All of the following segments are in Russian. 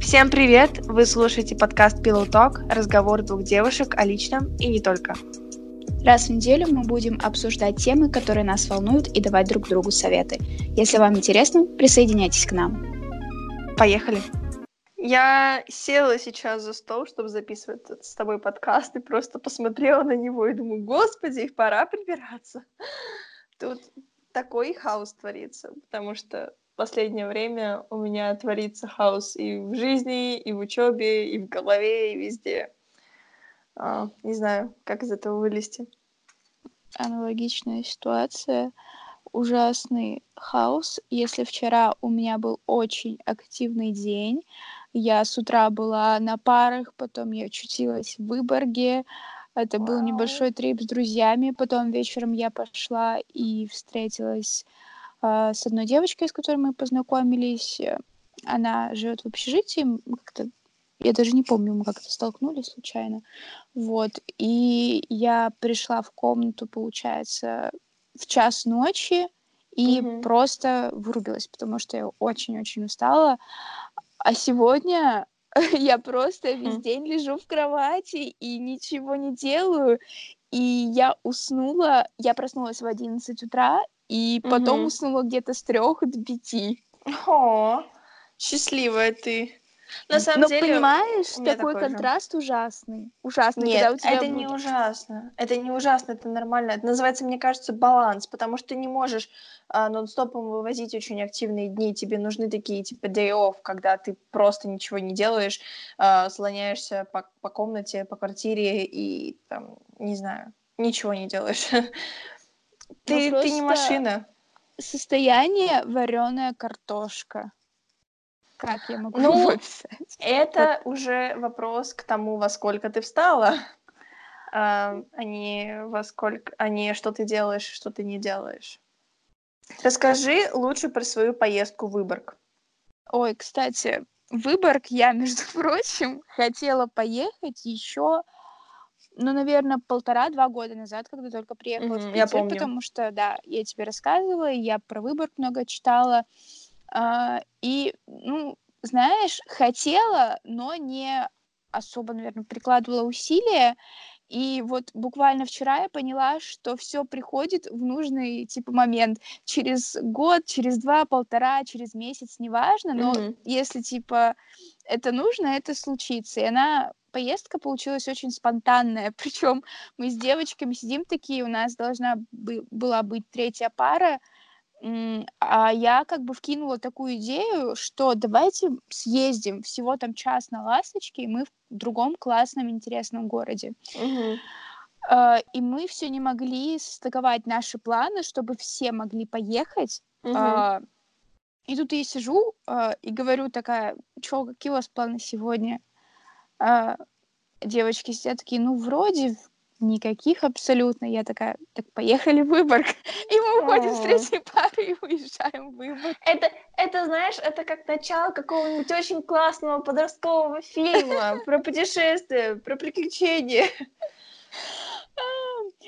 Всем привет! Вы слушаете подкаст Pillow Talk, разговор двух девушек о личном и не только. Раз в неделю мы будем обсуждать темы, которые нас волнуют, и давать друг другу советы. Если вам интересно, присоединяйтесь к нам. Поехали! Я села сейчас за стол, чтобы записывать с тобой подкаст, и просто посмотрела на него и думаю, господи, пора прибираться. Тут такой хаос творится, потому что последнее время у меня творится хаос и в жизни, и в учебе, и в голове, и везде. А, не знаю, как из этого вылезти. Аналогичная ситуация. Ужасный хаос. Если вчера у меня был очень активный день, я с утра была на парах, потом я очутилась в Выборге. Это был небольшой трип с друзьями. Потом вечером я пошла и встретилась с одной девочкой, с которой мы познакомились. Она живет в общежитии. Как-то я даже не помню, мы как-то столкнулись случайно. Вот. И я пришла в комнату, получается, в час ночи и mm-hmm. просто вырубилась, потому что я очень-очень устала. А сегодня я просто весь день лежу в кровати и ничего не делаю. И я уснула, я проснулась в 11 утра, и потом mm-hmm. уснула где-то с трех до пяти. О, счастливая ты. На самом Но деле, понимаешь, такой, такой контраст же. ужасный. Ужасный. Нет, когда у тебя это будет... не ужасно. Это не ужасно, это нормально. Это называется, мне кажется, баланс, потому что ты не можешь а, нон-стопом вывозить очень активные дни. Тебе нужны такие, типа, day off, когда ты просто ничего не делаешь, а, слоняешься по, по комнате, по квартире и, там, не знаю, ничего не делаешь. Ты, ты не машина. Состояние вареная картошка. Как я могу ну, описать? Это вот. уже вопрос к тому, во сколько ты встала, а, а не во сколько, а не что ты делаешь, что ты не делаешь. Расскажи лучше про свою поездку в Выборг. Ой, кстати, в Выборг я, между прочим, хотела поехать еще, ну, наверное, полтора-два года назад, когда только приехала mm-hmm, в Питер, я помню. потому что, да, я тебе рассказывала, я про Выборг много читала, а, и, ну, знаешь, хотела, но не особо, наверное, прикладывала усилия. И вот буквально вчера я поняла, что все приходит в нужный типа момент. Через год, через два, полтора, через месяц, неважно, но mm-hmm. если типа это нужно, это случится. И она поездка получилась очень спонтанная. Причем мы с девочками сидим такие, у нас должна бы, была быть третья пара, а я как бы вкинула такую идею, что давайте съездим всего там час на ласточке, и мы в другом классном интересном городе. Угу. И мы все не могли состыковать наши планы, чтобы все могли поехать. Угу. И тут я сижу и говорю такая, что, какие у вас планы сегодня? Девочки сидят такие, ну, вроде Никаких абсолютно. Я такая, так поехали в Выборг. И мы уходим с третьей пары и уезжаем в Выборг. Это, это, знаешь, это как начало какого-нибудь очень классного подросткового фильма про путешествия, про приключения.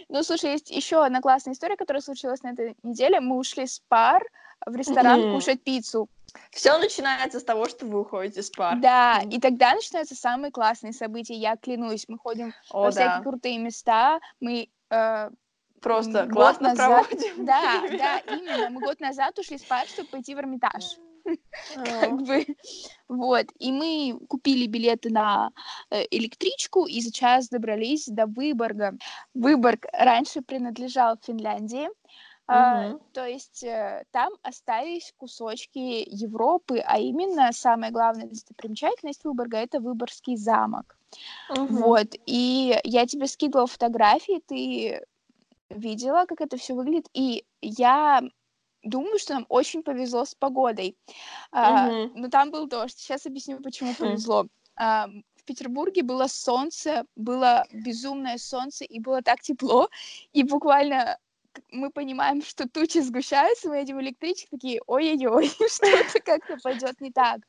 Ну, слушай, есть еще одна классная история, которая случилась на этой неделе. Мы ушли с пар в ресторан кушать пиццу. Все начинается с того, что вы уходите с пар. Да, и тогда начинаются самые классные события. Я клянусь, мы ходим О, во всякие крутые места, мы э, просто год классно назад... проводим. Да, да, именно. Мы год назад ушли с пар, чтобы пойти в Эрмитаж. Как бы, вот, и мы купили билеты на э, электричку и сейчас добрались до Выборга. Выборг раньше принадлежал Финляндии, а, то есть э, там остались кусочки Европы, а именно самая главная достопримечательность Выборга это Выборгский замок. Угу. Вот, и я тебе скидывала фотографии, ты видела, как это все выглядит, и я думаю, что нам очень повезло с погодой. Угу. А, но там был дождь. Сейчас объясню, почему повезло. А, в Петербурге было солнце, было безумное солнце, и было так тепло, и буквально мы понимаем, что тучи сгущаются, мы едем электричек, такие, ой-ой-ой, что-то как-то пойдет не так.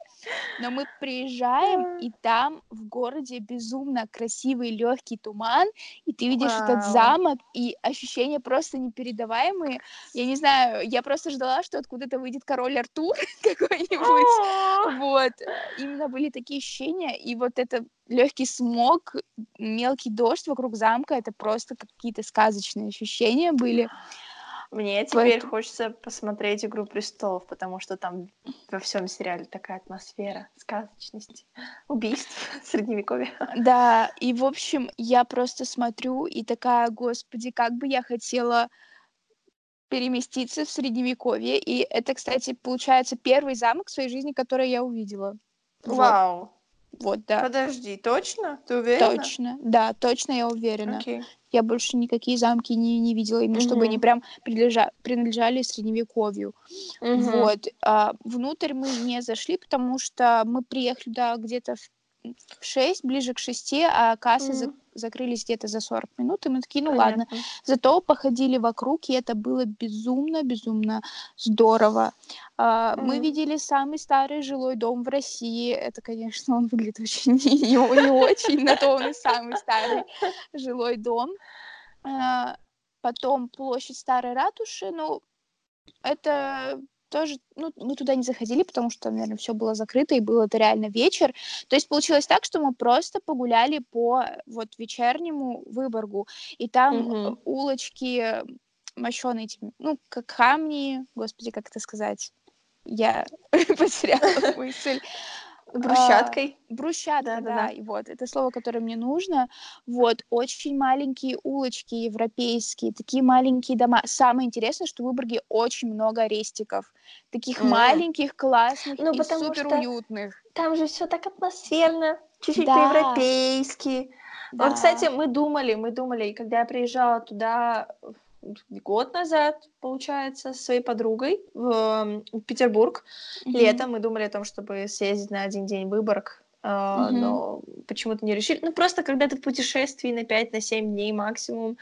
Но мы приезжаем, и там в городе безумно красивый легкий туман, и ты видишь Вау. этот замок, и ощущения просто непередаваемые. Я не знаю, я просто ждала, что откуда-то выйдет король Артур какой-нибудь. Вот. Именно были такие ощущения, и вот это легкий смог, мелкий дождь вокруг замка, это просто какие-то сказочные ощущения были. Мне теперь Поэтому... хочется посмотреть «Игру престолов», потому что там во всем сериале такая атмосфера сказочности, убийств, средневековья. Да, и, в общем, я просто смотрю и такая, господи, как бы я хотела переместиться в средневековье. И это, кстати, получается первый замок в своей жизни, который я увидела. Вау! Вот. Вот, да. Подожди, точно? Ты уверена? Точно, да, точно я уверена. Okay. Я больше никакие замки не, не видела, именно mm-hmm. чтобы они прям принадлежа, принадлежали средневековью. Mm-hmm. Вот. А, внутрь мы не зашли, потому что мы приехали да, где-то в в 6, ближе к 6, а кассы mm-hmm. за- закрылись где-то за 40 минут, и мы такие, ну Понятно. ладно. Зато походили вокруг, и это было безумно-безумно здорово. А, mm-hmm. Мы видели самый старый жилой дом в России. Это, конечно, он выглядит очень не, очень, на то он и самый старый жилой дом. А, потом площадь Старой Ратуши, ну, это тоже, ну, мы туда не заходили, потому что, наверное, все было закрыто, и был это реально вечер. То есть получилось так, что мы просто погуляли по вот вечернему Выборгу, и там угу. улочки мощеные этими, ну, как камни, господи, как это сказать, я потеряла мысль. Брусчаткой. А, брусчатка, да, да, да, и вот, это слово, которое мне нужно. Вот, очень маленькие улочки европейские, такие маленькие дома. Самое интересное, что в Выборге очень много рестиков. Таких mm. маленьких, классных ну, и супер уютных. Там же все так атмосферно, чуть-чуть да. по-европейски. Да. Вот, кстати, мы думали, мы думали, когда я приезжала туда год назад, получается, со своей подругой в, в Петербург. Mm-hmm. Летом мы думали о том, чтобы съездить на один день в Выборг, э, mm-hmm. но почему-то не решили. Ну, просто когда ты в путешествии на 5-7 на дней максимум,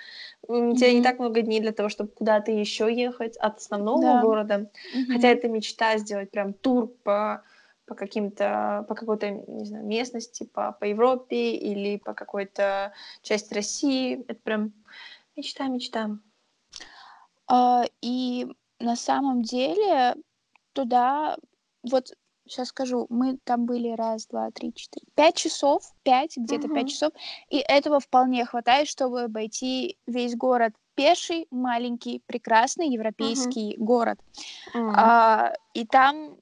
mm-hmm. тебе не так много дней для того, чтобы куда-то еще ехать от основного да. города. Mm-hmm. Хотя это мечта сделать прям тур по по каким-то, по какой-то, не знаю, местности, по, по Европе или по какой-то части России. Это прям мечта, мечта. А, и на самом деле туда, вот сейчас скажу, мы там были раз, два, три, четыре, пять часов, пять, где-то угу. пять часов, и этого вполне хватает, чтобы обойти весь город пеший, маленький, прекрасный европейский угу. город. Угу. А, и там,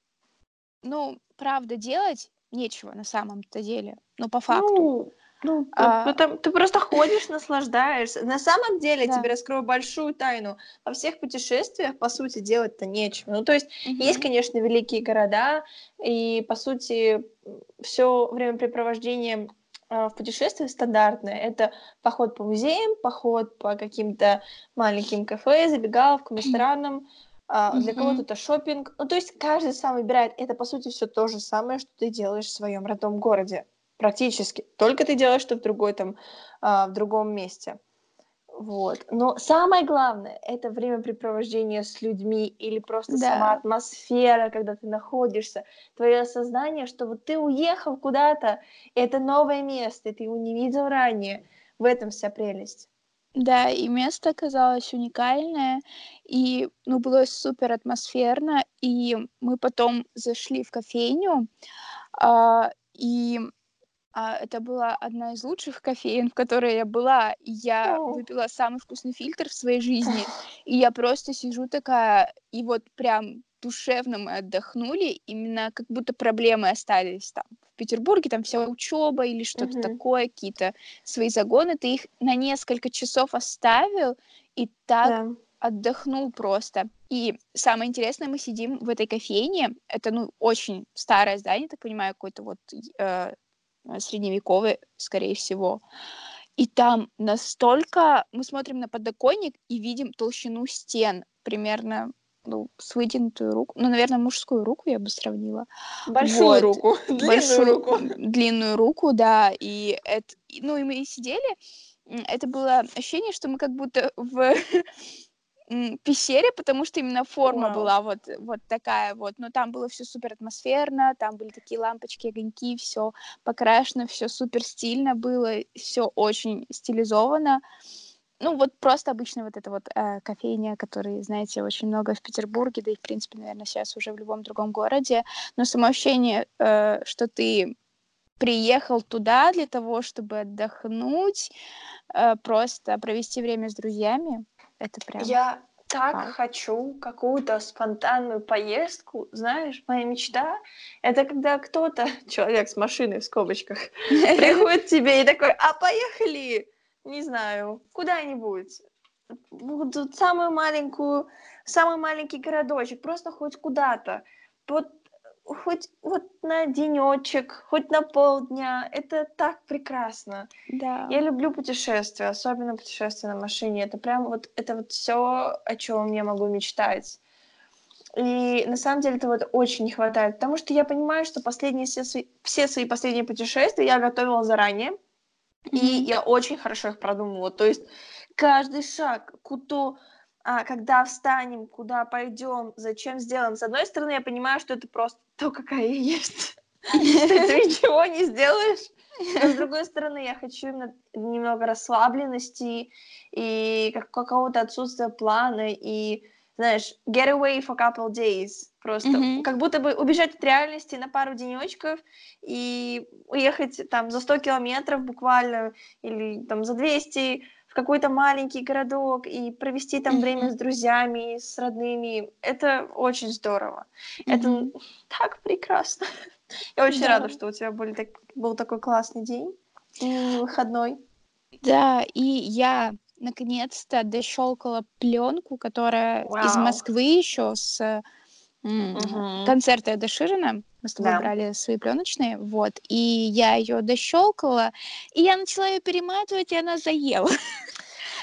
ну, правда, делать нечего на самом-то деле, ну, по факту. Ну, ну, а... ну там, ты просто ходишь, наслаждаешься. На самом деле, да. тебе раскрою большую тайну. Во всех путешествиях, по сути, делать-то нечего. Ну, то есть, угу. есть, конечно, великие города, и, по сути, все времяпрепровождение а, в путешествиях стандартное. Это поход по музеям, поход по каким-то маленьким кафе, забегаловкам, ресторанам. Uh, для кого-то это шопинг. Ну, то есть каждый сам выбирает. Это, по сути, все то же самое, что ты делаешь в своем родном городе практически. Только ты делаешь что в другой там, а, в другом месте. Вот. Но самое главное — это времяпрепровождение с людьми или просто да. сама атмосфера, когда ты находишься, твое осознание, что вот ты уехал куда-то, это новое место, ты его не видел ранее. В этом вся прелесть. Да, и место оказалось уникальное, и ну, было супер атмосферно, и мы потом зашли в кофейню, э, и а, это была одна из лучших кофеин, в которой я была. И я oh. выпила самый вкусный фильтр в своей жизни. И я просто сижу такая, и вот прям душевно мы отдохнули, именно как будто проблемы остались там. В Петербурге там вся учеба или что-то mm-hmm. такое, какие-то свои загоны, ты их на несколько часов оставил, и так yeah. отдохнул просто. И самое интересное, мы сидим в этой кофейне, это, ну, очень старое здание, так понимаю, какой-то вот э, средневековый, скорее всего. И там настолько мы смотрим на подоконник и видим толщину стен примерно ну, с вытянутую руку. Ну, наверное, мужскую руку я бы сравнила. Большую вот. руку. Длинную Большую, руку. Длинную руку, да. И это, ну, и мы сидели. Это было ощущение, что мы как будто в пещере, потому что именно форма wow. была вот, вот такая вот. Но там было все супер атмосферно, там были такие лампочки, огоньки, все покрашено, все супер стильно было, все очень стилизовано. Ну, вот просто обычно вот эта вот э, кофейня, которой, знаете, очень много в Петербурге, да и, в принципе, наверное, сейчас уже в любом другом городе. Но само ощущение, э, что ты приехал туда для того, чтобы отдохнуть, э, просто провести время с друзьями, это прям... Я так Вау. хочу какую-то спонтанную поездку. Знаешь, моя мечта — это когда кто-то, человек с машиной в скобочках, приходит к тебе и такой, а поехали, не знаю, куда-нибудь, вот самую маленькую, самый маленький городочек, просто хоть куда-то. Вот хоть вот на денечек, хоть на полдня. Это так прекрасно. Да. Я люблю путешествия, особенно путешествия на машине. Это прям вот это вот все, о чем я могу мечтать. И на самом деле это вот очень не хватает, потому что я понимаю, что последние все свои, все свои последние путешествия я готовила заранее, mm-hmm. и я очень хорошо их продумывала. То есть каждый шаг, куда когда встанем, куда пойдем, зачем сделаем. С одной стороны, я понимаю, что это просто то, какая я есть. Ты ничего не сделаешь. Но с другой стороны, я хочу именно немного расслабленности и какого-то отсутствия плана и, знаешь, get away for couple days. Просто mm-hmm. как будто бы убежать от реальности на пару денечков и уехать там за 100 километров буквально или там за 200 какой-то маленький городок и провести там время с друзьями, с родными. Это очень здорово. Это так прекрасно. Я очень да. рада, что у тебя был, так, был такой классный день и выходной. Да, и я наконец-то дощелкала пленку, которая Вау. из Москвы еще с угу. концерта Эда Ширина. Мы с тобой да. брали свои пленочные, вот, и я ее дощелкала, и я начала ее перематывать, и она заела.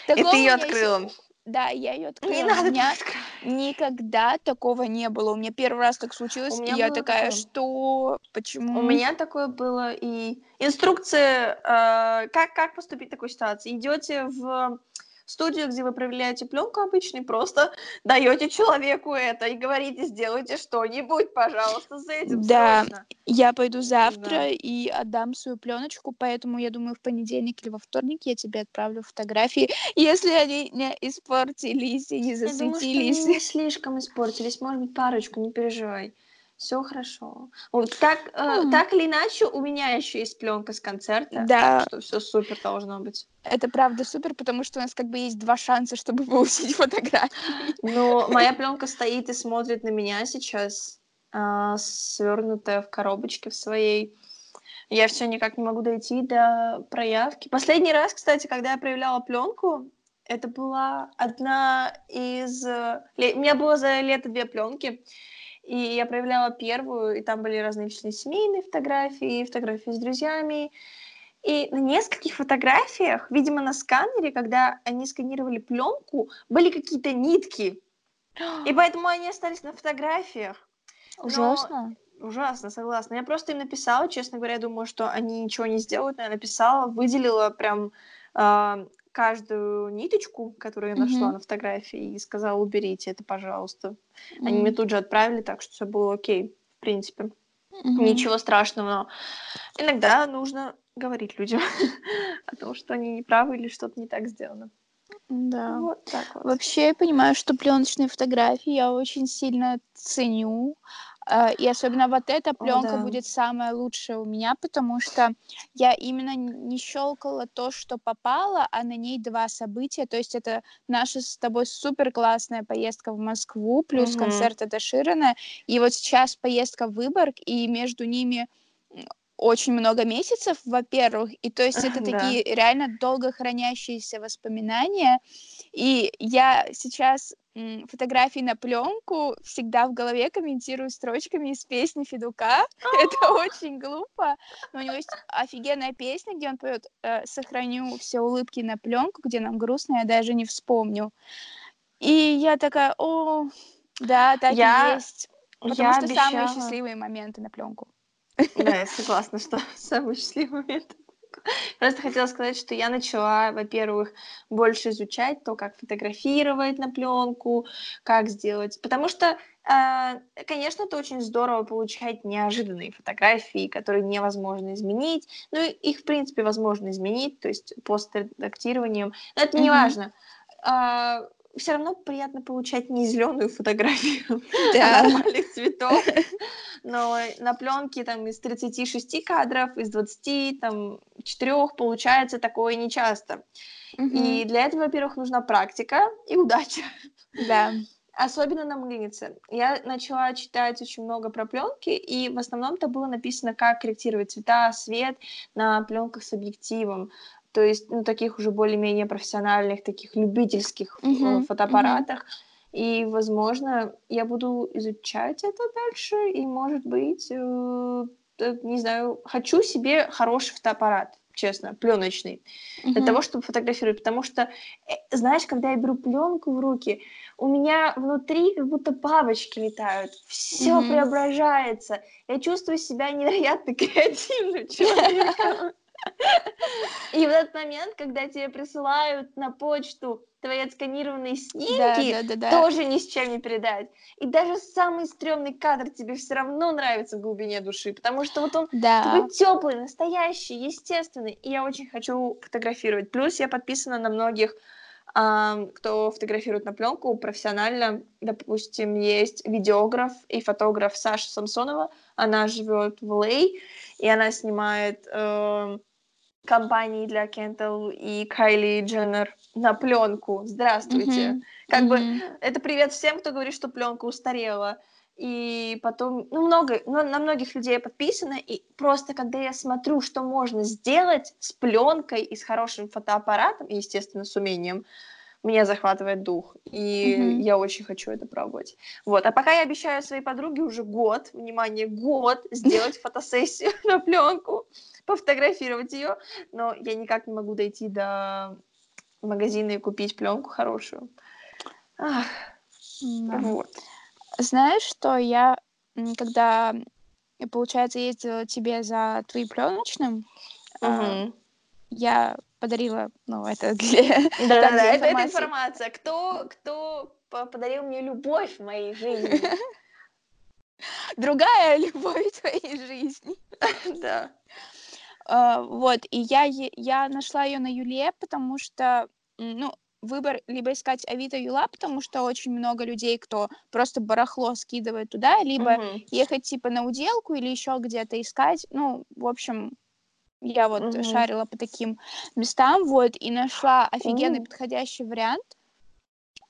И ты ее открыла. Да, я ее открыла. Не надо у меня никогда такого не было. У меня первый раз так случилось, и я такая, такое. что, почему? У меня такое было и инструкция, э, как как поступить в такой ситуации. Идете в студию, где вы проверяете пленку обычный, просто даете человеку это и говорите, сделайте что-нибудь, пожалуйста, за этим Да, срочно. я пойду завтра да. и отдам свою пленочку, поэтому я думаю, в понедельник или во вторник я тебе отправлю фотографии, если они не испортились и не засветились. Я думаю, что они не слишком испортились, может быть, парочку, не переживай все хорошо. Вот так, э, так или иначе, у меня еще есть пленка с концерта. Да. Что все супер должно быть. Это правда супер, потому что у нас как бы есть два шанса, чтобы получить фотографии. Ну, моя пленка стоит и смотрит на меня сейчас, э, свернутая в коробочке в своей. Я все никак не могу дойти до проявки. Последний раз, кстати, когда я проявляла пленку, это была одна из... Э, у меня было за лето две пленки. И я проявляла первую, и там были различные семейные фотографии, фотографии с друзьями. И на нескольких фотографиях, видимо, на сканере, когда они сканировали пленку, были какие-то нитки. И поэтому они остались на фотографиях. Ужасно. Но... Ужасно, согласна. Я просто им написала, честно говоря, думаю, что они ничего не сделают, но я написала, выделила прям э, каждую ниточку, которую я нашла mm-hmm. на фотографии, и сказала, уберите это, пожалуйста. Mm-hmm. Они мне тут же отправили, так что все было окей, в принципе. Mm-hmm. Ничего страшного. Но иногда нужно говорить людям о том, что они не правы или что-то не так сделано. Да. Вот так вот. Вообще я понимаю, что пленочные фотографии я очень сильно ценю. А, и особенно вот эта пленка да. будет самая лучшая у меня, потому что я именно не щелкала то, что попало, а на ней два события. То есть это наша с тобой супер классная поездка в Москву, плюс угу. концерт это Ширина. И вот сейчас поездка в Выборг, и между ними очень много месяцев, во-первых, и то есть это да. такие реально долго хранящиеся воспоминания, и я сейчас фотографии на пленку всегда в голове комментирую строчками из песни Федука. Это очень глупо, но у него есть офигенная песня, где он поет э, «Сохраню все улыбки на пленку, где нам грустно, я даже не вспомню». И я такая, о, да, так я, и есть. Потому я что обещала... самые счастливые моменты на пленку. Да, я согласна, что самые счастливые моменты. Просто хотела сказать, что я начала, во-первых, больше изучать то, как фотографировать на пленку, как сделать. Потому что, э, конечно, это очень здорово получать неожиданные фотографии, которые невозможно изменить. Ну, их, в принципе, возможно изменить, то есть постредактированием. Но это не важно. Все равно приятно получать не зеленую фотографию, а нормальных цветов. Но на пленке там из 36 кадров, из 20, там, 4 получается такое нечасто. И для этого, во-первых, нужна практика и удача. Да. Особенно на мыльнице. Я начала читать очень много про пленки, и в основном это было написано, как корректировать цвета, свет на пленках с объективом то есть, ну, таких уже более-менее профессиональных, таких любительских uh-huh, фотоаппаратах. Uh-huh. И, возможно, я буду изучать это дальше, и, может быть, э, э, не знаю, хочу себе хороший фотоаппарат, честно, пленочный, uh-huh. для того, чтобы фотографировать. Потому что, э, знаешь, когда я беру пленку в руки, у меня внутри как будто бабочки летают, все uh-huh. преображается. Я чувствую себя невероятно креативным человеком. И в этот момент, когда тебе присылают на почту твои отсканированные снимки, да, да, да, да. тоже ни с чем не передать. И даже самый стрёмный кадр тебе все равно нравится в глубине души, потому что вот он да. такой теплый, настоящий, естественный. И я очень хочу фотографировать. Плюс я подписана на многих кто фотографирует на пленку профессионально. Допустим, есть видеограф и фотограф Саша Самсонова. Она живет в Лей, и она снимает э, компании для Кентл и Кайли Дженнер на пленку. Здравствуйте. Mm-hmm. Как mm-hmm. бы это привет всем, кто говорит, что пленка устарела. И потом, ну, много, ну, на многих людей подписано, и просто когда я смотрю, что можно сделать с пленкой и с хорошим фотоаппаратом, и, естественно, с умением, меня захватывает дух, и mm-hmm. я очень хочу это пробовать. Вот, а пока я обещаю своей подруге уже год, внимание, год сделать фотосессию на пленку пофотографировать ее, но я никак не могу дойти до магазина и купить пленку хорошую. Ах, да. Вот. Знаешь, что я, когда, получается, ездила тебе за твоим пленочным, угу. Я подарила, ну, это для... Да-да-да, это, это информация. Кто, кто подарил мне любовь в моей жизни? Другая любовь в твоей жизни. Да. Uh, вот, и я, я нашла ее на Юле, потому что, ну, выбор либо искать Авито Юла, потому что очень много людей, кто просто барахло скидывает туда, либо uh-huh. ехать типа на уделку или еще где-то искать. Ну, в общем, я вот uh-huh. шарила по таким местам, вот, и нашла офигенный uh-huh. подходящий вариант.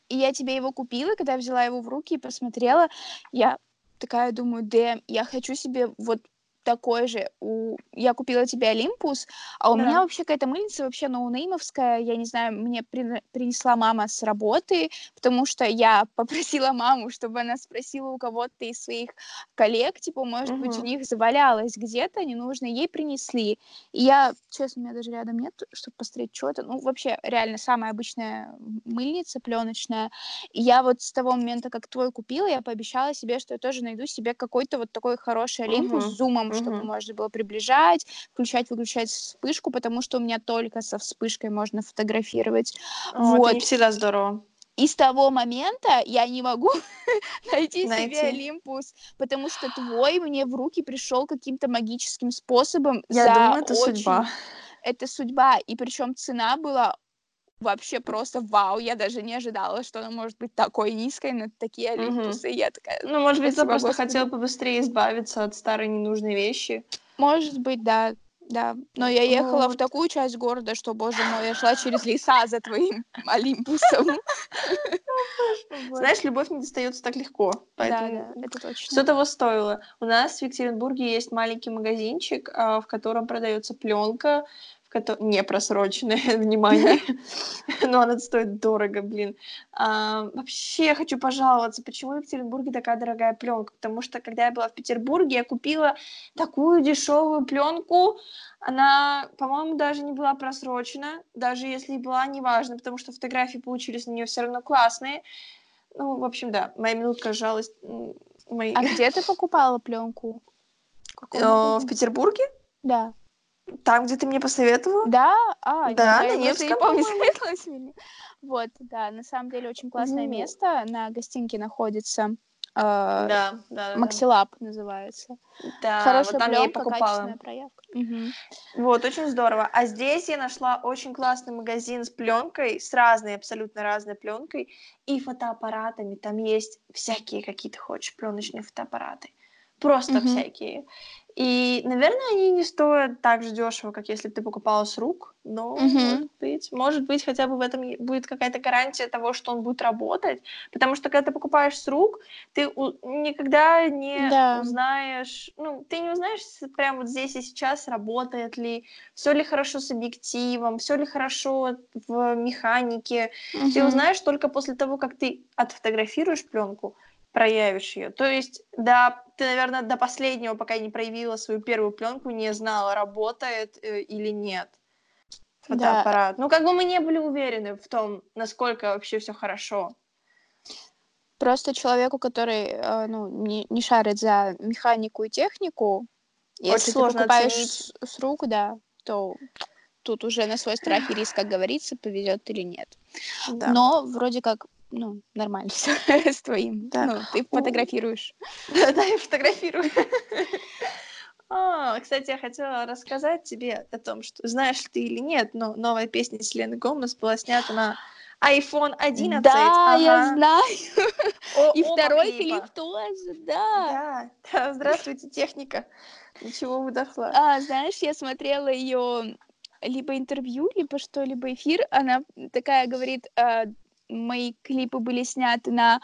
И я тебе его купила, когда я взяла его в руки и посмотрела, я такая думаю, дэм, я хочу себе вот такой же. У... Я купила тебе Олимпус, а у да. меня вообще какая-то мыльница вообще ноунеймовская, я не знаю, мне при... принесла мама с работы, потому что я попросила маму, чтобы она спросила у кого-то из своих коллег, типа, может угу. быть, у них завалялось где-то, не нужно, ей принесли. И я, честно, у меня даже рядом нет, чтобы посмотреть, что это. Ну, вообще, реально, самая обычная мыльница пленочная. И я вот с того момента, как твой купила, я пообещала себе, что я тоже найду себе какой-то вот такой хороший Олимпус угу. с зумом, угу. чтобы можно было приближать, включать, выключать вспышку, потому что у меня только со вспышкой можно фотографировать. Вот. Это не всегда здорово. И с того момента я не могу найти, найти себе Олимпус, потому что твой мне в руки пришел каким-то магическим способом. Я за думаю, это очень... судьба. Это судьба, и причем цена была вообще просто вау, я даже не ожидала, что она может быть такой низкой на такие олимпусы. Угу. Я такая... Ну, может быть, я просто хотела побыстрее избавиться от старой ненужной вещи. Может быть, да, да. Но я ехала вот. в такую часть города, что, боже мой, я шла через леса за твоим Олимпусом. Знаешь, любовь не достается так легко. Поэтому да, да, это точно. Все того стоило. У нас в Екатеринбурге есть маленький магазинчик, а, в котором продается пленка, не просроченное, внимание, но она стоит дорого, блин. А, вообще хочу пожаловаться, почему в Екатеринбурге такая дорогая пленка, потому что когда я была в Петербурге, я купила такую дешевую пленку, она, по-моему, даже не была просрочена, даже если и была, неважно, потому что фотографии получились на нее все равно классные. Ну, в общем, да, моя минутка жалость. Мои... А где ты покупала пленку? В Петербурге? Да. Там, где ты мне посоветовала? Да? А, да, на Невском, по-моему. Вот, да, на самом деле очень классное место. На гостинке находится э, да, да, Максилаб да. называется. Да, Хорошая вот там пленка, я и покупала. проявка. Угу. Вот, очень здорово. А здесь я нашла очень классный магазин с пленкой, с разной, абсолютно разной пленкой и фотоаппаратами. Там есть всякие, какие ты хочешь, пленочные фотоаппараты. Просто угу. всякие. И, наверное, они не стоят так же дешево, как если бы ты покупала с рук, но, угу. может быть, может быть, хотя бы в этом будет какая-то гарантия того, что он будет работать, потому что когда ты покупаешь с рук, ты никогда не да. узнаешь, ну, ты не узнаешь прямо вот здесь и сейчас, работает ли, все ли хорошо с объективом, все ли хорошо в механике. Угу. Ты узнаешь только после того, как ты отфотографируешь пленку, проявишь ее. То есть, да, ты, наверное, до последнего, пока не проявила свою первую пленку, не знала, работает э, или нет фотоаппарат. Да. Ну, как бы мы не были уверены в том, насколько вообще все хорошо. Просто человеку, который э, ну, не, не шарит за механику и технику, Очень если ты покупаешь с, с рук, да, то тут уже на свой страх и риск, как говорится, повезет или нет. Да. Но вроде как ну, нормально все с твоим. Да. Ну, ты фотографируешь. Да, да, я фотографирую. А, кстати, я хотела рассказать тебе о том, что знаешь ты или нет, но новая песня Селены Гомес была снята на iPhone 11. Да, ага. я знаю. О, И второй клипа. клип тоже, да. да. Да, здравствуйте, техника. Ничего вы дошла. А, знаешь, я смотрела ее либо интервью, либо что-либо эфир. Она такая говорит, а, мои клипы были сняты на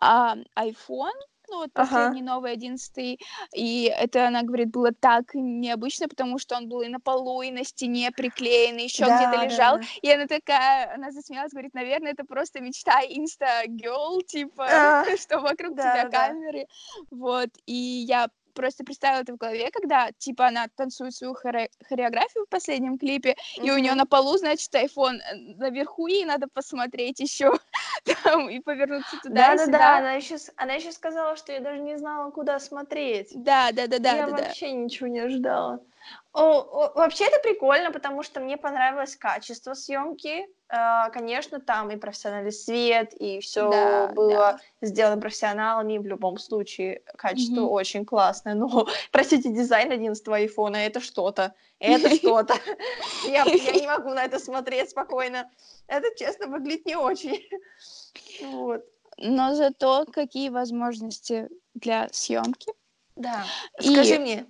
а, iPhone, ну вот последний ага. новый, одиннадцатый, и это, она говорит, было так необычно, потому что он был и на полу, и на стене приклеен, и еще да, где-то лежал, да, да. и она такая, она засмеялась, говорит, наверное, это просто мечта инста-герл, типа, а, что вокруг да, тебя да. камеры, вот, и я просто представила это в голове, когда, типа, она танцует свою хоре- хореографию в последнем клипе, mm-hmm. и у нее на полу, значит, iPhone э, наверху, ей надо посмотреть еще там и повернуться туда Да, да, да, она еще, она еще сказала, что я даже не знала, куда смотреть. Да, да, да, да. Я да, вообще да. ничего не ожидала. О, вообще это прикольно, потому что мне понравилось качество съемки. Э, конечно, там и профессиональный свет, и все да, было да. сделано профессионалами. В любом случае, качество mm-hmm. очень классное. Но, простите, дизайн 11 айфона это что-то. Это что-то. Я, я не могу на это смотреть спокойно. Это, честно, выглядит не очень. Вот. Но зато какие возможности для съемки. Да. Скажи мне,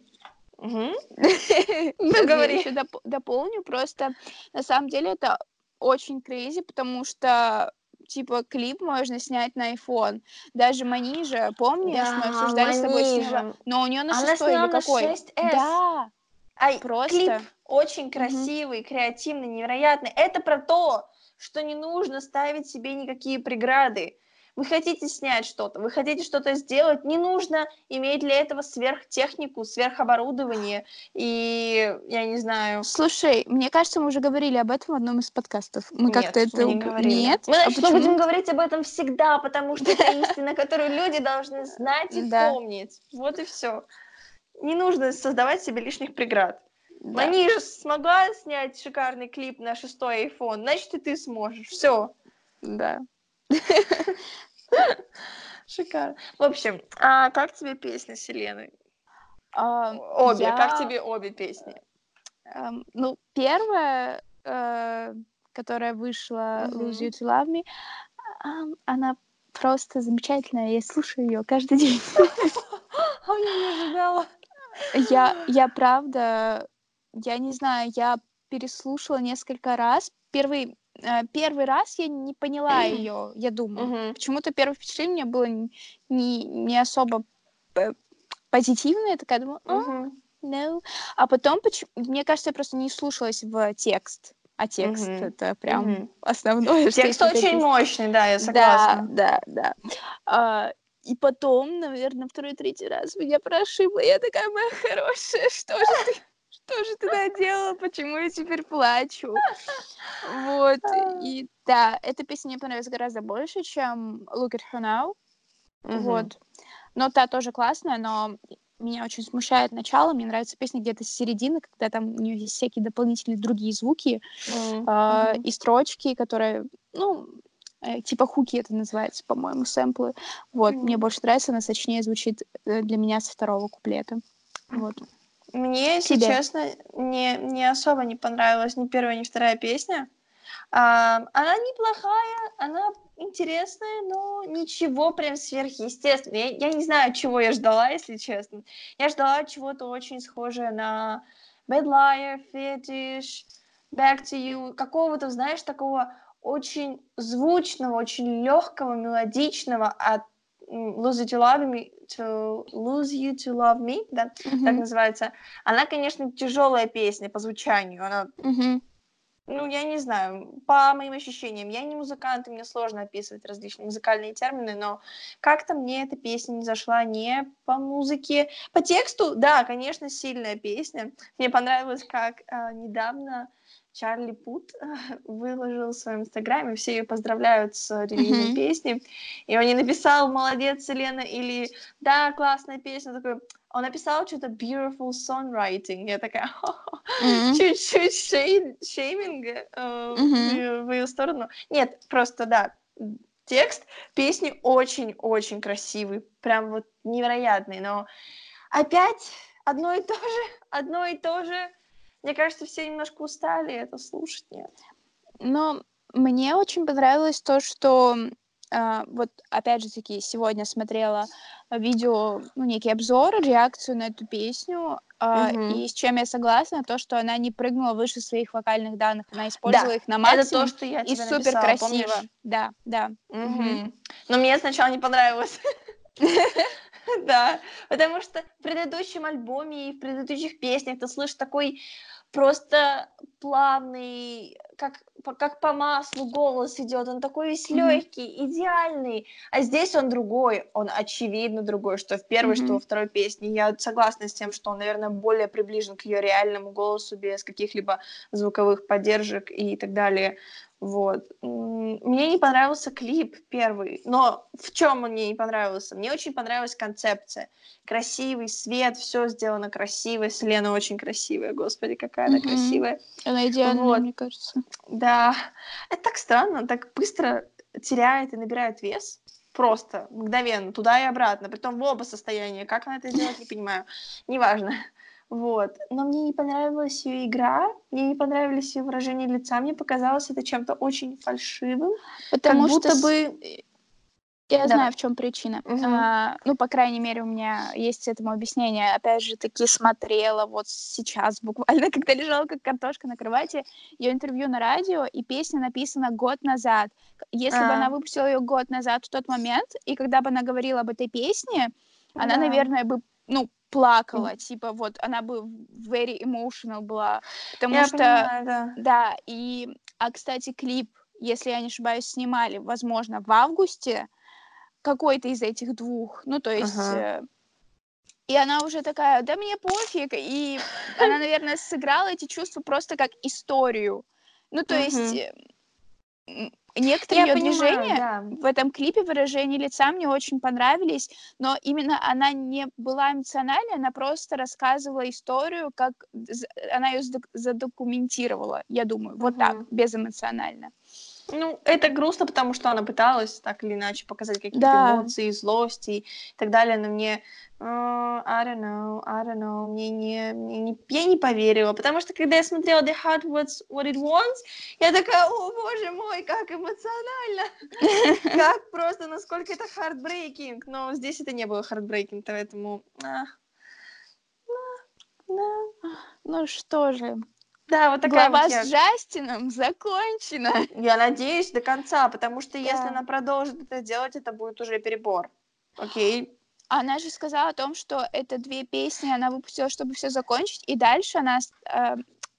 Угу. Ну, говори. еще дополню, просто на самом деле это очень крейзи, потому что типа клип можно снять на iPhone. Даже Манижа, помнишь, да, мы обсуждали с тобой сняла, но у нее на шестой или какой? 6S. Да. А просто клип очень красивый, угу. креативный, невероятный. Это про то, что не нужно ставить себе никакие преграды. Вы хотите снять что-то, вы хотите что-то сделать, не нужно иметь для этого сверхтехнику, сверхоборудование и, я не знаю... Слушай, мне кажется, мы уже говорили об этом в одном из подкастов. Мы Нет, как-то это... не говорили. Нет? Мы, значит, а мы будем говорить об этом всегда, потому что это истина, которую люди должны знать и помнить. Вот и все. Не нужно создавать себе лишних преград. Да. Манижа смогла снять шикарный клип на шестой iPhone, значит, и ты сможешь. Все. Да. Шикарно. В общем, а как тебе песня Селены? А, обе. Я... Как тебе обе песни? Um, ну, первая, uh, которая вышла, uh-huh. Lose You to Love Me, um, она просто замечательная. Я слушаю ее каждый день. А я не ожидала. Я, я правда, я не знаю, я переслушала несколько раз. Первый Э, первый раз я не поняла ее, я думаю. Uh-huh. Почему-то первое впечатление было не, не особо позитивное. Я такая думаю, uh-huh. no. А потом, мне кажется, я просто не слушалась в текст. А текст uh-huh. это прям uh-huh. основное. Текст очень мощный, да, я согласна. Да, да, да. А, и потом, наверное, второй-третий раз меня прошибло. Я такая, моя хорошая, что же ты что же ты наделала, почему я теперь плачу? Вот, и да, эта песня мне понравилась гораздо больше, чем Look at Her Now, вот. Но та тоже классная, но меня очень смущает начало. Мне нравится песня где-то с середины, когда там у нее есть всякие дополнительные другие звуки mm-hmm. э, и строчки, которые, ну, э, типа хуки это называется, по-моему, сэмплы. Вот, mm-hmm. мне больше нравится, она сочнее звучит э, для меня со второго куплета. Вот. Мне, если Тебе? честно, не, не особо не понравилась ни первая, ни вторая песня. А, она неплохая, она интересная, но ничего прям сверхъестественного. Я, я не знаю, чего я ждала, если честно. Я ждала чего-то очень схожее на Bad Liar, Fetish, Back to You, какого-то, знаешь, такого очень звучного, очень легкого, мелодичного от Lose You to Love Me, to Lose You to Love Me, да, mm-hmm. так называется. Она, конечно, тяжелая песня по звучанию, она mm-hmm ну, я не знаю, по моим ощущениям, я не музыкант, и мне сложно описывать различные музыкальные термины, но как-то мне эта песня не зашла не по музыке. По тексту, да, конечно, сильная песня. Мне понравилось, как э, недавно Чарли Пут выложил в своем инстаграме, все ее поздравляют с релизом mm-hmm. песни, и он не написал «Молодец, Селена» или «Да, классная песня», такой, он написал что-то «Beautiful songwriting», я такая mm-hmm. чуть-чуть шей... шейминг э, mm-hmm. в, в ее сторону. Нет, просто, да, текст песни очень-очень красивый, прям вот невероятный, но опять одно и то же, одно и то же, мне кажется, все немножко устали это слушать, нет. Но мне очень понравилось то, что Uh, вот опять же таки сегодня смотрела видео, ну, некий обзор, реакцию на эту песню, uh, mm-hmm. и с чем я согласна, то, что она не прыгнула выше своих вокальных данных, она использовала да, их на максимум. Это то, что я и супер написала, красиво. Помнишь? Да, да. Mm-hmm. Mm-hmm. Но мне сначала не понравилось. Да, потому что в предыдущем альбоме и в предыдущих песнях ты слышишь такой просто плавный, как, как по маслу голос идет, он такой весь легкий, mm-hmm. идеальный, а здесь он другой, он очевидно другой, что в первой, mm-hmm. что во второй песне. Я согласна с тем, что он, наверное, более приближен к ее реальному голосу без каких-либо звуковых поддержек и так далее. Вот. Мне не понравился клип первый, но в чем он мне не понравился? Мне очень понравилась концепция. Красивый свет, все сделано красиво. Селена очень красивая, господи, какая она mm-hmm. красивая. Она идеальная, вот. мне кажется. Да. Это так странно, так быстро теряет и набирает вес. Просто, мгновенно, туда и обратно. Притом в оба состояния. Как она это делает, не понимаю. Неважно. Вот. Но мне не понравилась ее игра, мне не понравились ее выражения лица, мне показалось это чем-то очень фальшивым. Потому как будто бы... Я да. знаю, в чем причина. Угу. А, ну, по крайней мере, у меня есть этому объяснение. Опять же, таки смотрела вот сейчас, буквально, когда лежала как картошка на кровати, ее интервью на радио, и песня написана год назад. Если а. бы она выпустила ее год назад в тот момент, и когда бы она говорила об этой песне, да. она, наверное, бы, ну, плакала, mm. типа вот она бы very emotional была, потому я что понимаю, да. да, и а кстати клип, если я не ошибаюсь, снимали, возможно, в августе какой-то из этих двух, ну то есть uh-huh. и она уже такая, да мне пофиг, и она, наверное, сыграла эти чувства просто как историю, ну то есть Некоторые ее движения да. в этом клипе, выражение лица мне очень понравились, но именно она не была эмоциональной, она просто рассказывала историю, как она ее задокументировала, я думаю, вот угу. так, безэмоционально. Ну, это грустно, потому что она пыталась так или иначе показать какие-то да. эмоции, злости и так далее, но мне uh, I don't know, I don't know, мне не, мне не, я не поверила, потому что когда я смотрела The Heart What's What It Wants, я такая, о боже мой, как эмоционально, как просто, насколько это heartbreaking, но здесь это не было heartbreaking, поэтому... Ну что же, да, вот такая Глава вот я... с Джастином закончена. Я надеюсь до конца, потому что да. если она продолжит это делать, это будет уже перебор. Окей. Она же сказала о том, что это две песни она выпустила, чтобы все закончить, и дальше она э,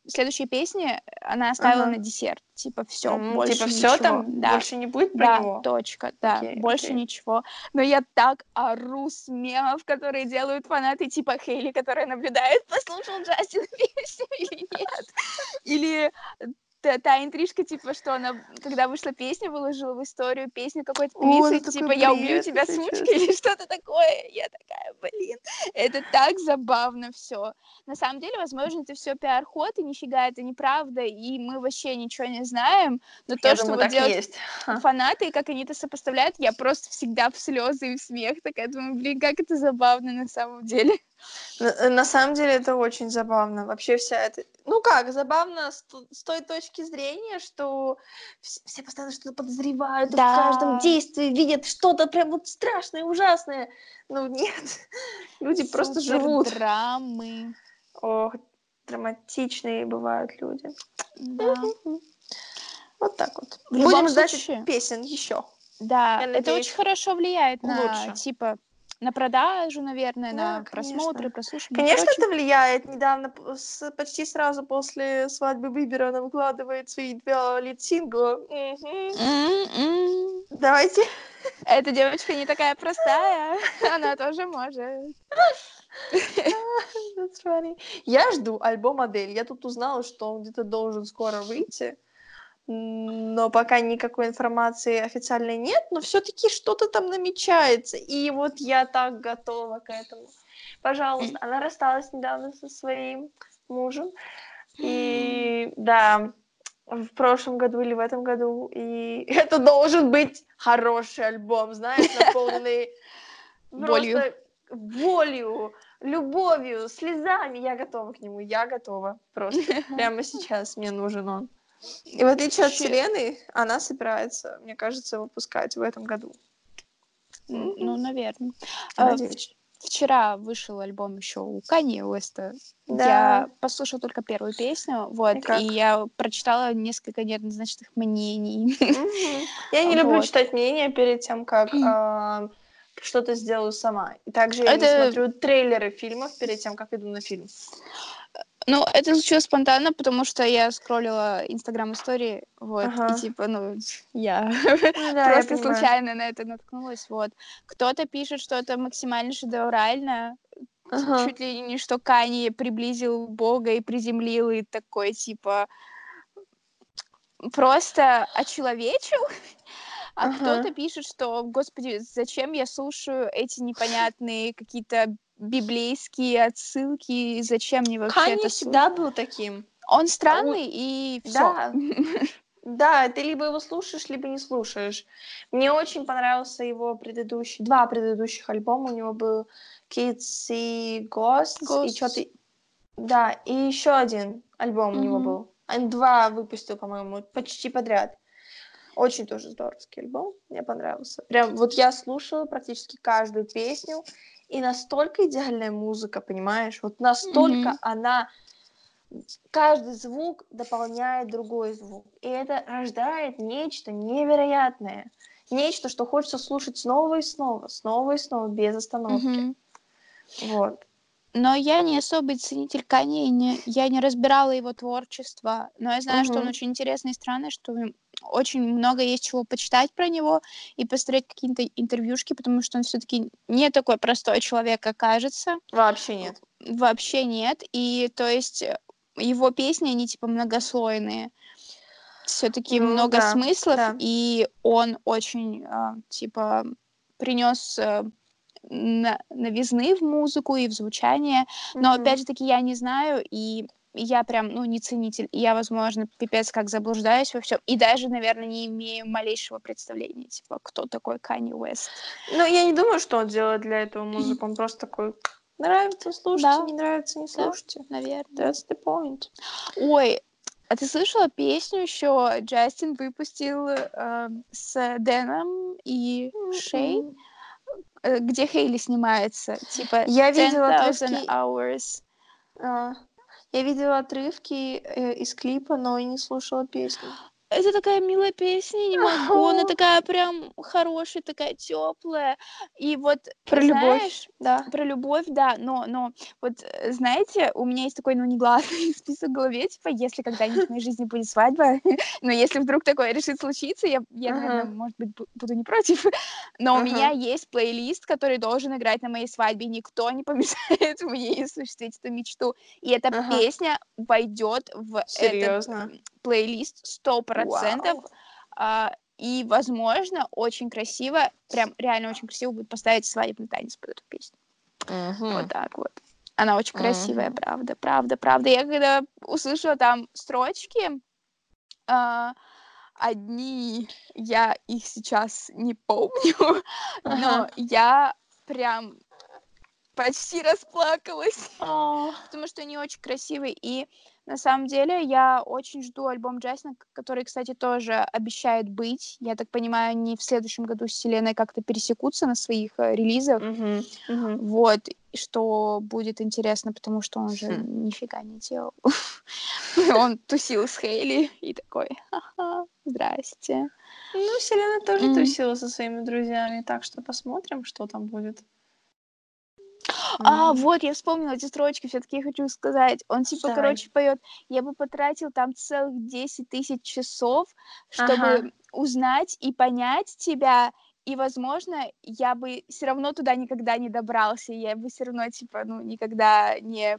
следующей песни она оставила ага. на десерт. Типа все, mm, больше типа все там да. больше не будет про да, него. точка, да, okay, больше okay. ничего. Но я так ору с мемов, которые делают фанаты типа Хейли, которая наблюдает, послушал Джастин песню или нет. Или та, та интрижка, типа, что она, когда вышла песня, выложила в историю песню какой-то певицы, типа, бред, я убью тебя, сучка, или что-то такое. Я такая, блин, это так забавно все. На самом деле, возможно, это все пиар-ход, и нифига это неправда, и мы вообще ничего не знаем, но то, я что думаю, вот делают есть. фанаты, и как они это сопоставляют, я просто всегда в слезы и в смех такая думаю, блин, как это забавно на самом деле. На, э, на самом деле это очень забавно. Вообще вся эта... Ну как, забавно с, с той точки зрения, что все, все постоянно что-то подозревают, да. в каждом действии видят что-то прям вот страшное, ужасное. Ну нет, люди Супер просто живут. драмы. Ох, драматичные бывают люди. Да. Вот так вот. В Будем ждать случае... песен еще. Да, Я это очень хорошо влияет лучше. на типа на продажу, наверное, да, на конечно. просмотры, прослушивание. Конечно, это влияет. Недавно, с, почти сразу после свадьбы Бибера, она выкладывает свои два лид-сингла. Mm-hmm. Давайте. Эта девочка не такая простая, она тоже может. That's funny. Я жду альбом «Адель». Я тут узнала, что он где-то должен скоро выйти но пока никакой информации официальной нет, но все-таки что-то там намечается. И вот я так готова к этому. Пожалуйста, она рассталась недавно со своим мужем. И да, в прошлом году или в этом году. И это должен быть хороший альбом, знаешь, наполненный болью. болью, любовью, слезами. Я готова к нему, я готова. Просто прямо сейчас мне нужен он. И в отличие от Вселенной, она собирается, мне кажется, выпускать в этом году. Ну, наверное. А, Надеюсь. Вчера вышел альбом еще у Кани Уэста. Да. Я послушала только первую песню, вот, и, и я прочитала несколько неоднозначных мнений. Я не люблю читать мнения перед тем, как что-то сделаю сама. И также я не смотрю трейлеры фильмов перед тем, как иду на фильм. Ну, это случилось спонтанно, потому что я скроллила Инстаграм истории, вот, ага. и типа, ну, я ну, да, просто я случайно на это наткнулась, вот. Кто-то пишет, что это максимально шедеврально, ага. чуть ли не что Кани приблизил Бога и приземлил, и такой, типа, просто очеловечил. А ага. кто-то пишет, что, господи, зачем я слушаю эти непонятные какие-то библейские отсылки, зачем мне вообще Канье это всегда был таким. Он странный, Он... и все. Да. Да, ты либо его слушаешь, либо не слушаешь. Мне очень понравился его предыдущий, два предыдущих альбома. У него был Kids и Ghosts, Ghosts. и что-то... Да, и еще один альбом mm-hmm. у него был. Он два выпустил, по-моему, почти подряд. Очень тоже здоровский альбом, мне понравился. Прям вот я слушала практически каждую песню, и настолько идеальная музыка, понимаешь? Вот настолько mm-hmm. она каждый звук дополняет другой звук. И это рождает нечто невероятное. Нечто, что хочется слушать снова и снова, снова и снова, без остановки. Mm-hmm. Вот. Но я не особый ценитель Канье, не, я не разбирала его творчество, но я знаю, угу. что он очень интересный и странный, что очень много есть чего почитать про него и посмотреть какие-то интервьюшки, потому что он все-таки не такой простой человек, как кажется. Вообще нет. Вообще нет. И то есть э, его песни, они типа многослойные. Все-таки ну, много да, смыслов, да. и он очень э, типа принес э, новизны в музыку и в звучание. Но mm-hmm. опять же таки я не знаю, и я прям, ну, не ценитель. Я, возможно, пипец как заблуждаюсь во всем. И даже, наверное, не имею малейшего представления, типа, кто такой Канни Уэст. Ну, я не думаю, что он делает для этого музыку. Он просто такой, нравится, слушайте, да. не нравится, не слушайте. Да, наверное. That's the point. Ой, а ты слышала песню еще? Джастин выпустил э, с Дэном и Шей, mm-hmm. где Хейли снимается. Типа, я видела отрывки... hours. А, я видела отрывки э, из клипа, но не слушала песню. Это такая милая песня, не могу. Она такая прям хорошая, такая теплая. И вот про знаешь, любовь, да. Про любовь, да. Но, но вот э, знаете, у меня есть такой, ну, негласный список в голове, типа, если когда-нибудь в моей жизни будет свадьба, но если вдруг такое решит случиться, я, я uh-huh. наверное, может быть, буду не против. Но uh-huh. у меня есть плейлист, который должен играть на моей свадьбе. Никто не помешает мне осуществить эту мечту. И эта uh-huh. песня войдет в Серьезно? этот плейлист сто процентов. А, и, возможно, очень красиво, прям реально очень красиво будет поставить свадебный танец под эту песню. Uh-huh. Вот так вот. Она очень красивая, uh-huh. правда, правда, правда. Я когда услышала там строчки, э, одни я их сейчас не помню, но я прям почти расплакалась, потому что они очень красивые. И на самом деле я очень жду альбом Джастина, который, кстати, тоже обещает быть. Я так понимаю, они в следующем году с Селеной как-то пересекутся на своих э, релизах. Uh-huh. Uh-huh. Вот, что будет интересно, потому что он же uh-huh. нифига не делал. он тусил с Хейли и такой, ха-ха, здрасте. Ну, Селена тоже тусила со своими друзьями, так что посмотрим, что там будет. А, вот, я вспомнила эти строчки, все-таки хочу сказать. Он, типа, Давай. короче, поет, я бы потратил там целых 10 тысяч часов, чтобы ага. узнать и понять тебя, и, возможно, я бы все равно туда никогда не добрался, я бы все равно, типа, ну, никогда не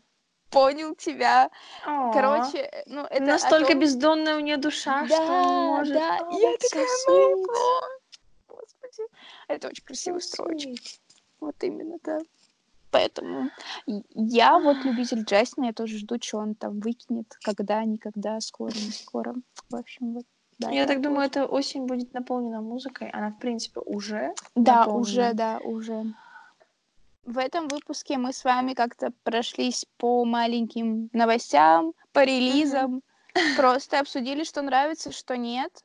понял тебя. О, Короче, ну, это Настолько том... бездонная у нее душа, да, что он может... Да, я такая, Господи. Это очень красивые строчки. Вот именно, да. Поэтому я вот любитель Джастина, я тоже жду, что он там выкинет, когда, никогда, скоро, не скоро. В общем, вот. Да, я так думаю, эта осень будет наполнена музыкой. Она, в принципе, уже. Да, наполнена. уже, да, уже. В этом выпуске мы с вами как-то прошлись по маленьким новостям, по релизам, просто обсудили, что нравится, что нет.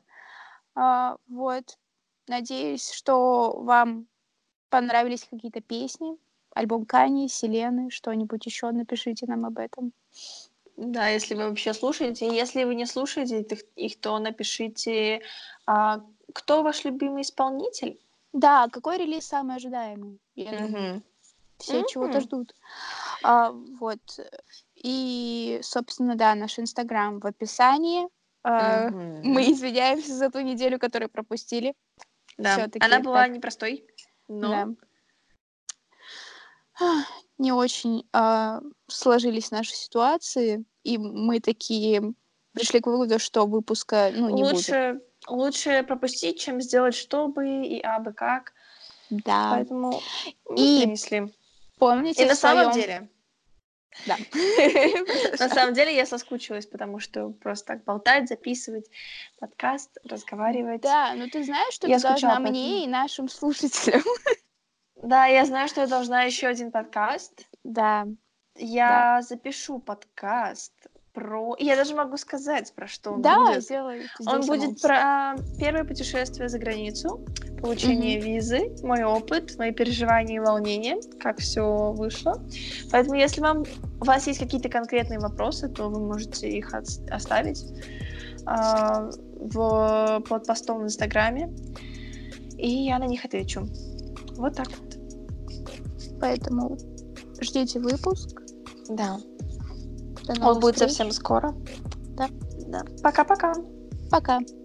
А, вот. Надеюсь, что вам понравились какие-то песни, альбом Кани, Селены, что-нибудь еще, напишите нам об этом. Да, если вы вообще слушаете. Если вы не слушаете их, то напишите, а, кто ваш любимый исполнитель? Да, какой релиз самый ожидаемый? mm-hmm. Все mm-hmm. чего-то ждут. А, вот. И, собственно, да, наш инстаграм в описании. mm-hmm. Мы извиняемся за ту неделю, которую пропустили. Да, она была так... непростой, но... Да не очень а, сложились наши ситуации, и мы такие пришли к выводу, что выпуска ну, не лучше, будет. Лучше пропустить, чем сделать чтобы и абы как. Да. Поэтому и принесли. Помните и на своем... самом деле... Да. На самом деле я соскучилась, потому что просто так болтать, записывать подкаст, разговаривать. Да, но ты знаешь, что ты должна мне и нашим слушателям. Да, я знаю, что я должна еще один подкаст. Да. Я да. запишу подкаст про... Я даже могу сказать, про что он да, будет. Сделай, он будет про первое путешествие за границу, получение mm-hmm. визы, мой опыт, мои переживания и волнения, как все вышло. Поэтому, если вам у вас есть какие-то конкретные вопросы, то вы можете их от, оставить э, в, под постом в Инстаграме, и я на них отвечу. Вот так. Поэтому ждите выпуск. Да. Он будет совсем скоро. Да. Да. Пока-пока. Пока. -пока. Пока.